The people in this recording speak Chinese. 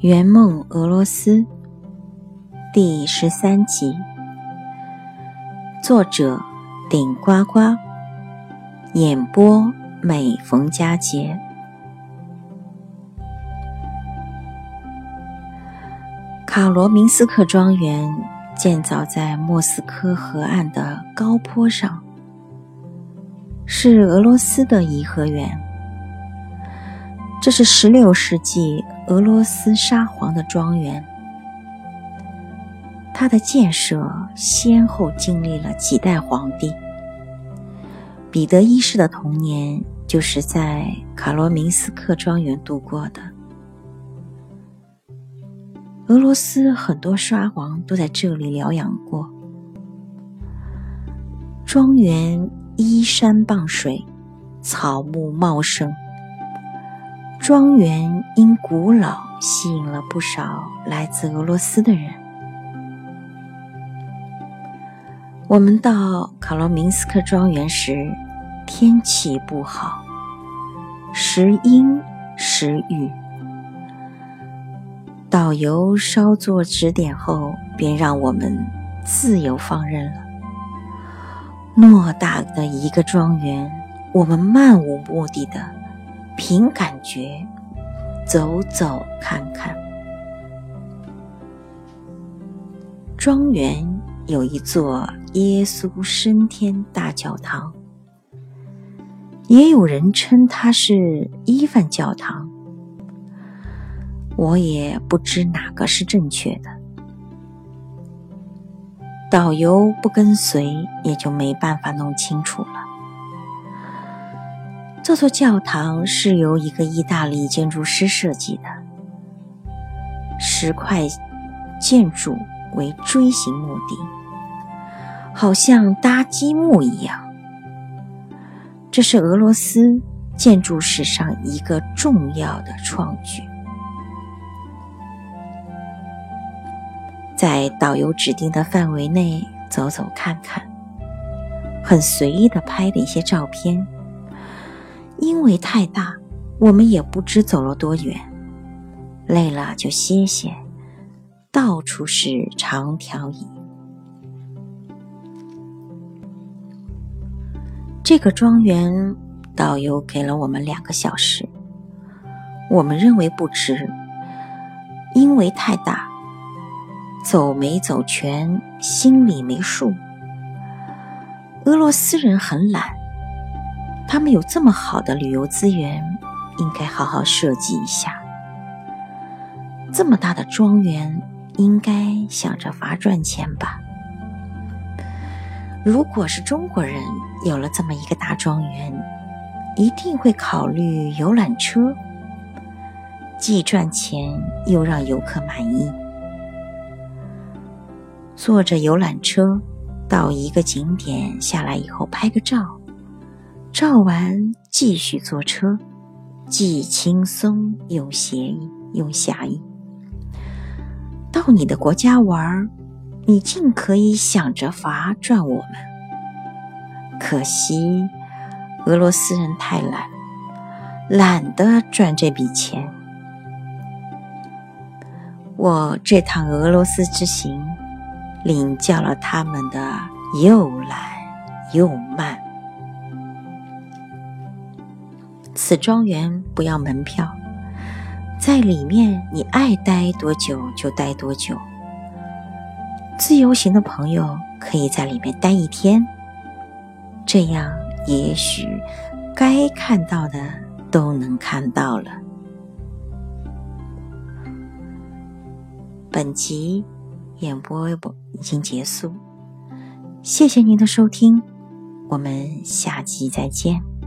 圆梦俄罗斯第十三集，作者顶呱呱，演播每逢佳节。卡罗明斯克庄园建造在莫斯科河岸的高坡上，是俄罗斯的颐和园。这是十六世纪。俄罗斯沙皇的庄园，它的建设先后经历了几代皇帝。彼得一世的童年就是在卡罗明斯克庄园度过的。俄罗斯很多沙皇都在这里疗养过。庄园依山傍水，草木茂盛。庄园因古老吸引了不少来自俄罗斯的人。我们到卡罗明斯克庄园时，天气不好，时阴时雨。导游稍作指点后，便让我们自由放任了。偌大的一个庄园，我们漫无目的的。凭感觉走走看看，庄园有一座耶稣升天大教堂，也有人称它是伊凡教堂。我也不知哪个是正确的。导游不跟随，也就没办法弄清楚了。这座教堂是由一个意大利建筑师设计的，石块建筑为锥形墓地，好像搭积木一样。这是俄罗斯建筑史上一个重要的创举。在导游指定的范围内走走看看，很随意的拍了一些照片。因为太大，我们也不知走了多远，累了就歇歇。到处是长条椅。这个庄园导游给了我们两个小时，我们认为不值，因为太大，走没走全，心里没数。俄罗斯人很懒。他们有这么好的旅游资源，应该好好设计一下。这么大的庄园，应该想着法赚钱吧？如果是中国人有了这么一个大庄园，一定会考虑游览车，既赚钱又让游客满意。坐着游览车到一个景点下来以后，拍个照。照完继续坐车，既轻松又惬意又侠义。到你的国家玩，你尽可以想着法赚我们。可惜俄罗斯人太懒，懒得赚这笔钱。我这趟俄罗斯之行，领教了他们的又懒又慢。此庄园不要门票，在里面你爱待多久就待多久。自由行的朋友可以在里面待一天，这样也许该看到的都能看到了。本集演播已经结束，谢谢您的收听，我们下集再见。